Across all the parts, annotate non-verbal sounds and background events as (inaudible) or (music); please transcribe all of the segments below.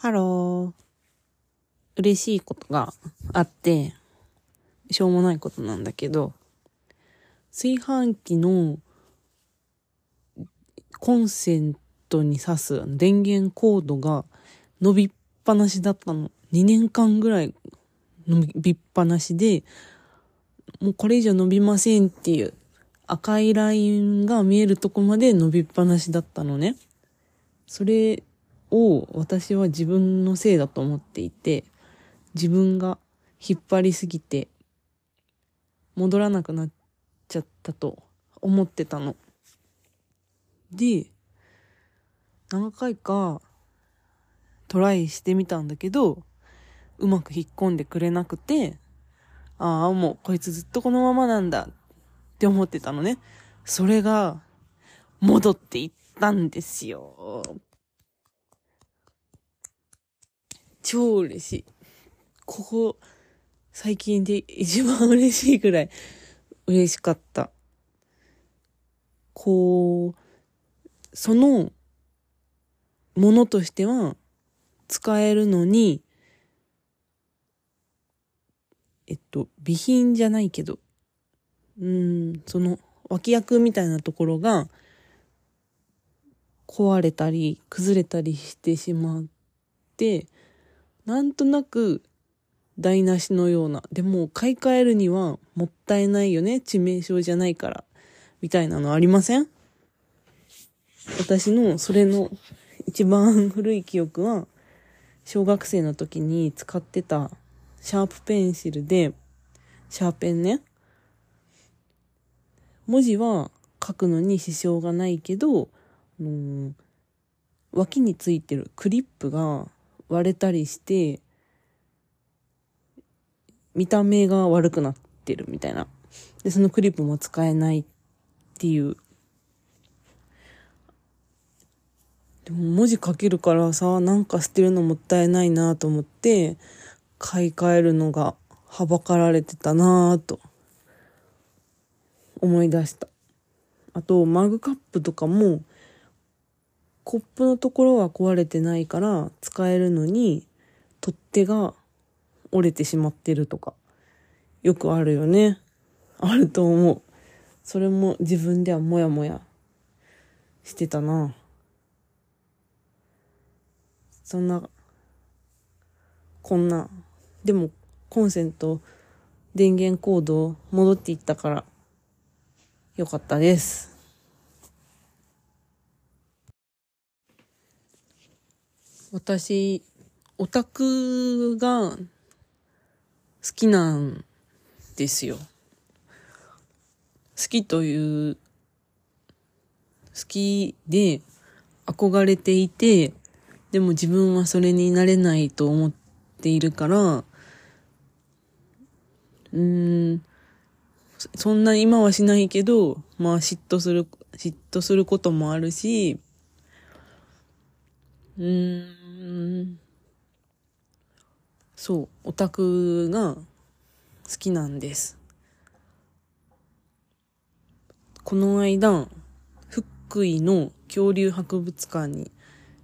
Hello。嬉しいことがあって、しょうもないことなんだけど、炊飯器のコンセントに挿す電源コードが伸びっぱなしだったの。2年間ぐらい伸びっぱなしで、もうこれ以上伸びませんっていう赤いラインが見えるとこまで伸びっぱなしだったのね。それを私は自分のせいだと思っていて、自分が引っ張りすぎて戻らなくなっちゃったと思ってたの。で、何回かトライしてみたんだけど、うまく引っ込んでくれなくて、ああ、もうこいつずっとこのままなんだって思ってたのね。それが戻っていったんですよ。超嬉しい。ここ、最近で一番嬉しいぐらい嬉しかった。こう、そのものとしては使えるのに、えっと、備品じゃないけど、うん、その脇役みたいなところが壊れたり崩れたりしてしまって、なんとなく台無しのような。でも買い替えるにはもったいないよね。致命傷じゃないから。みたいなのありません？私のそれの一番古い記憶は、小学生の時に使ってたシャープペンシルで、シャーペンね。文字は書くのに支障がないけど、あの脇についてるクリップが割れたりして、見た目が悪くなってるみたいな。で、そのクリップも使えないっていう。でも文字書けるからさ、なんか捨てるのもったいないなと思って、買い替えるのがはばかられてたなぁと思い出した。あと、マグカップとかも、コップのところは壊れてないから使えるのに、取っ手が折れてしまってるとか、よくあるよね。あると思う。それも自分ではもやもやしてたな。そんな、こんな。でも、コンセント、電源コード戻っていったから、よかったです。私、オタクが好きなんですよ。好きという、好きで憧れていて、でも自分はそれになれないと思っているから、うーん、そそんな今はしないけど、まあ嫉妬する、嫉妬することもあるし、うん、そう、オタクが好きなんです。この間、福井の恐竜博物館に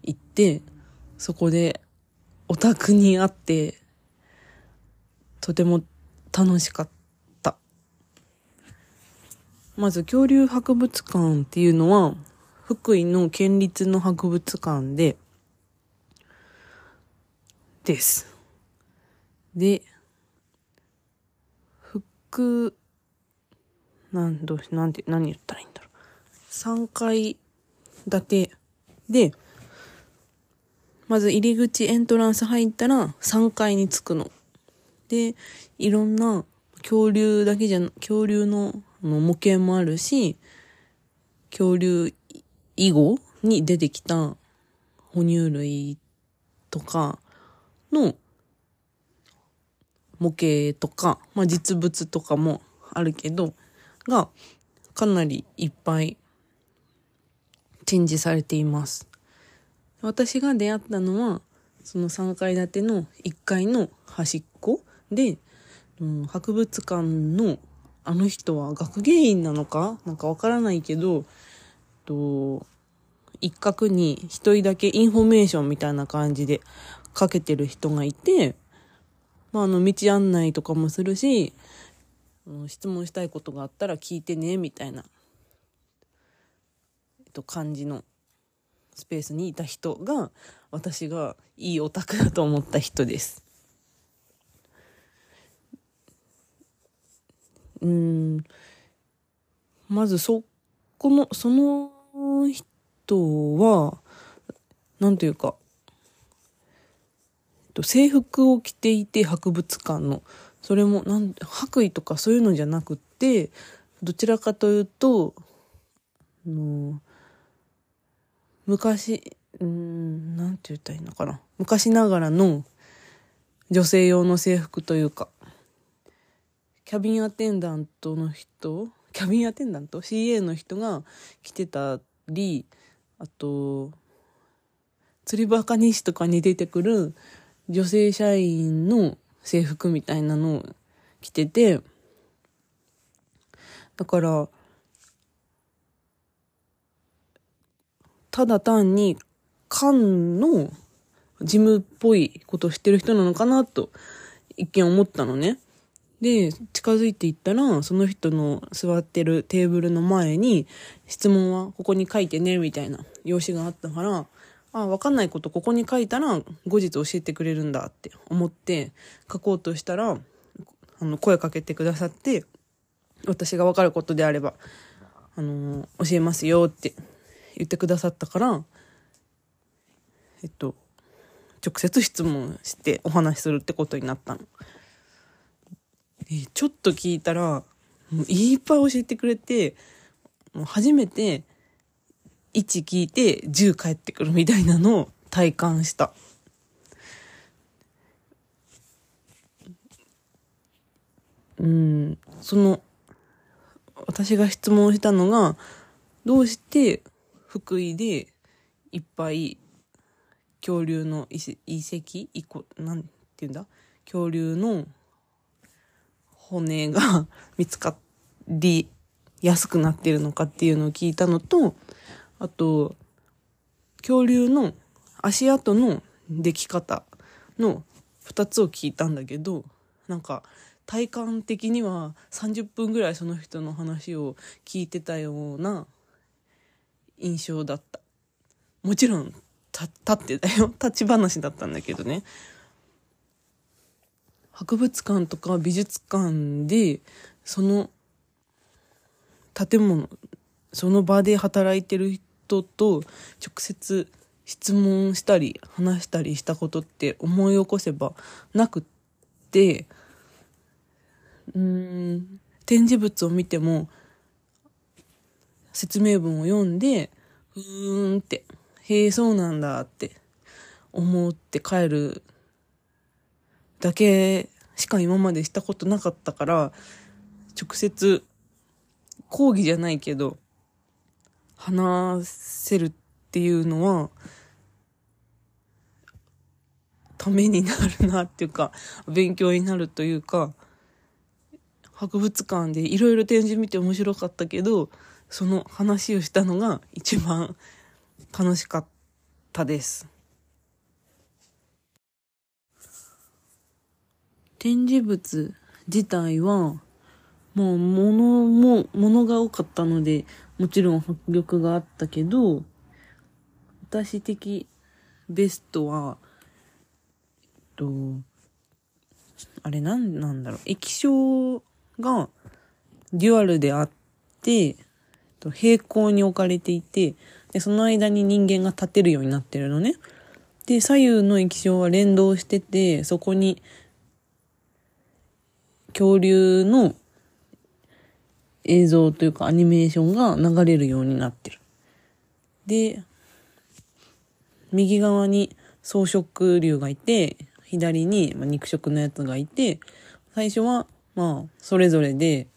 行って、そこでオタクに会って、とても楽しかった。まず恐竜博物館っていうのは、福井の県立の博物館で、です。で、福、なんどうし、なんて、何言ったらいいんだろう。3階建てで、まず入り口エントランス入ったら3階に着くの。で、いろんな恐竜だけじゃ、恐竜のの模型もあるし、恐竜以後に出てきた哺乳類とかの模型とか、まあ、実物とかもあるけど、がかなりいっぱい展示されています。私が出会ったのは、その3階建ての1階の端っこで、うん博物館のあの人は学芸員なのか？なんかわからないけど、と一角に一人だけインフォメーションみたいな感じでかけてる人がいて、まあ、あの、道案内とかもするし、質問したいことがあったら聞いてね、みたいな、えっと、感じのスペースにいた人が、私がいいオタクだと思った人です。うん、まずそこの、その人は、なんというか、と制服を着ていて博物館のそれもなん白衣とかそういうのじゃなくってどちらかというとの昔うんなんて言ったらいいのかな。昔ながらの女性用の制服というかキャビンアテンダントの人キャビンアテンダント？CA の人が着てたりあと釣りバカ西とかに出てくる女性社員の制服みたいなのを着てて、だから、ただ単に官の事務っぽいことをしてる人なのかなと一見思ったのね。で、近づいていったら、その人の座ってるテーブルの前に、質問はここに書いてね、みたいな用紙があったから、あ、わかんないことここに書いたら後日教えてくれるんだって思って書こうとしたら、あの、声かけてくださって、私がわかることであれば、あの、教えますよって言ってくださったから、えっと、直接質問してお話しするってことになったの。ちょっと聞いたら、もういっぱい教えてくれて、もう初めて1聞いて10返ってくるみたいなのを体感した。うん、その、私が質問したのが、どうして福井でいっぱい恐竜の遺跡遺個、なんて言うんだ？恐竜の骨が (laughs) 見つかりやすくなってるのかっていうのを聞いたのと、あと、恐竜の足跡の出来方の2つを聞いたんだけど、なんか体感的には30分ぐらいその人の話を聞いてたような印象だった。もちろん、立ってたよ。(laughs) 立ち話だったんだけどね。博物館とか美術館で、その建物、その場で働いてる人と直接質問したり話したりしたことって思い起こせばなくってうん展示物を見ても説明文を読んでふーんってへえそうなんだって思って帰るだけしか今までしたことなかったから直接講義じゃないけど話せるっていうのは、ためになるなっていうか、勉強になるというか、博物館でいろいろ展示見て面白かったけど、その話をしたのが一番楽しかったです。展示物自体は、もう物も、物が多かったので、もちろん迫力があったけど、私的ベストは、えっと、あれなんなんだろう、液晶がデュアルであって、平行に置かれていて、で、その間に人間が立てるようになってるのね。で、左右の液晶は連動してて、そこに恐竜の映像というかアニメーションが流れるようになってる。で、右側に草食竜がいて、左に肉食のやつがいて、最初はまあ、それぞれで、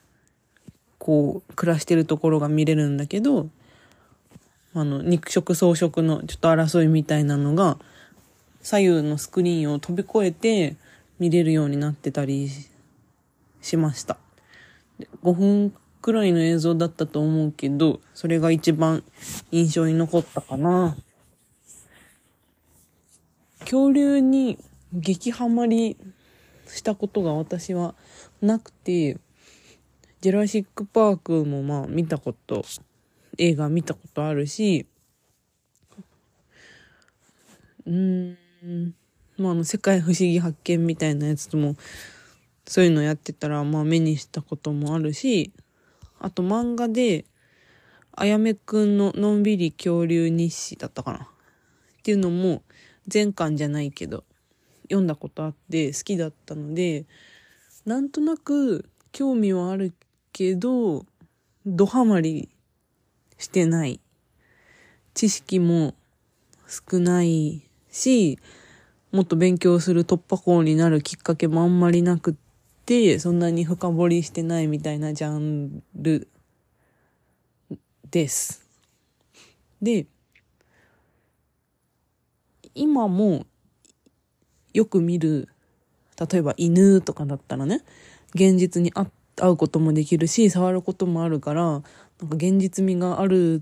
こう、暮らしてるところが見れるんだけど、あの、肉食草食のちょっと争いみたいなのが、左右のスクリーンを飛び越えて見れるようになってたりしました。5分くらいの映像だったと思うけど、それが一番印象に残ったかな。恐竜に激ハマりしたことが私はなくて、ジェラシック・パークもまあ見たこと、映画見たことあるし、うーん、まああの世界不思議発見みたいなやつとも、そういうのやってたらまあ目にしたこともあるし、あと漫画で、あやめくんののんびり恐竜日誌だったかな。っていうのも全巻じゃないけど読んだことあって好きだったのでなんとなく興味はあるけどドハマりしてない。知識も少ないしもっと勉強する突破口になるきっかけもあんまりなくってそんなに深掘りしてないみたいなジャンルです。で今もよく見る例えば犬とかだったらね現実に会うこともできるし触ることもあるからなんか現実味がある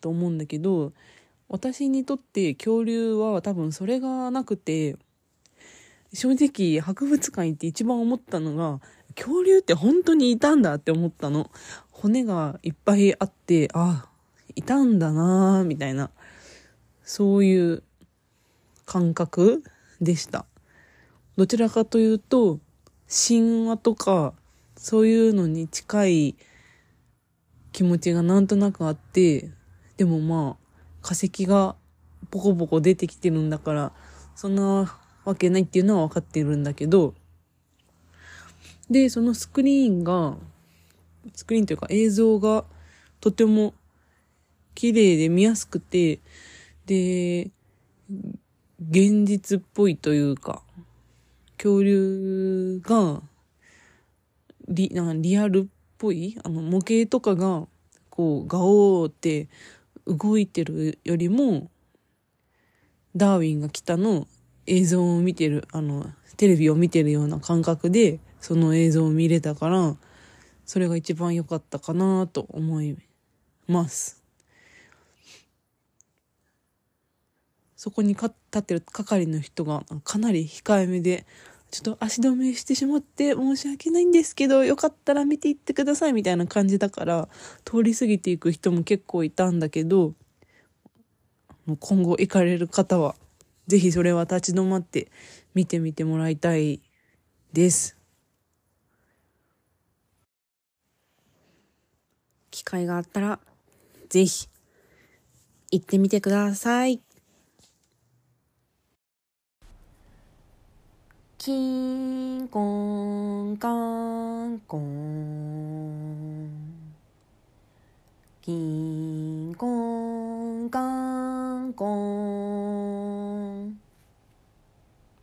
と思うんだけど私にとって恐竜は多分それがなくて正直博物館行って一番思ったのが恐竜って本当にいたんだって思ったの。骨がいっぱいあってあいたんだなーみたいな。そういう感覚でした。どちらかというと神話とかそういうのに近い気持ちがなんとなくあってでもまあ化石がポコポコ出てきてるんだからそんなわけないっていうのは分かってるんだけどでそのスクリーンがスクリーンというか映像がとても綺麗で見やすくてで現実っぽいというか恐竜がリなんかリアルっぽいあの模型とかがこうガオーって動いてるよりもダーウィンが来たの映像を見てるあのテレビを見てるような感覚でその映像を見れたからそれが一番良かったかなと思います。そこに立ってる係の人がかなり控えめでちょっと足止めしてしまって申し訳ないんですけど、よかったら見ていってくださいみたいな感じだから、通り過ぎていく人も結構いたんだけど、今後行かれる方は、ぜひそれは立ち止まって見てみてもらいたいです。機会があったら、ぜひ、行ってみてください。キンコンカンコンキンコンカンコン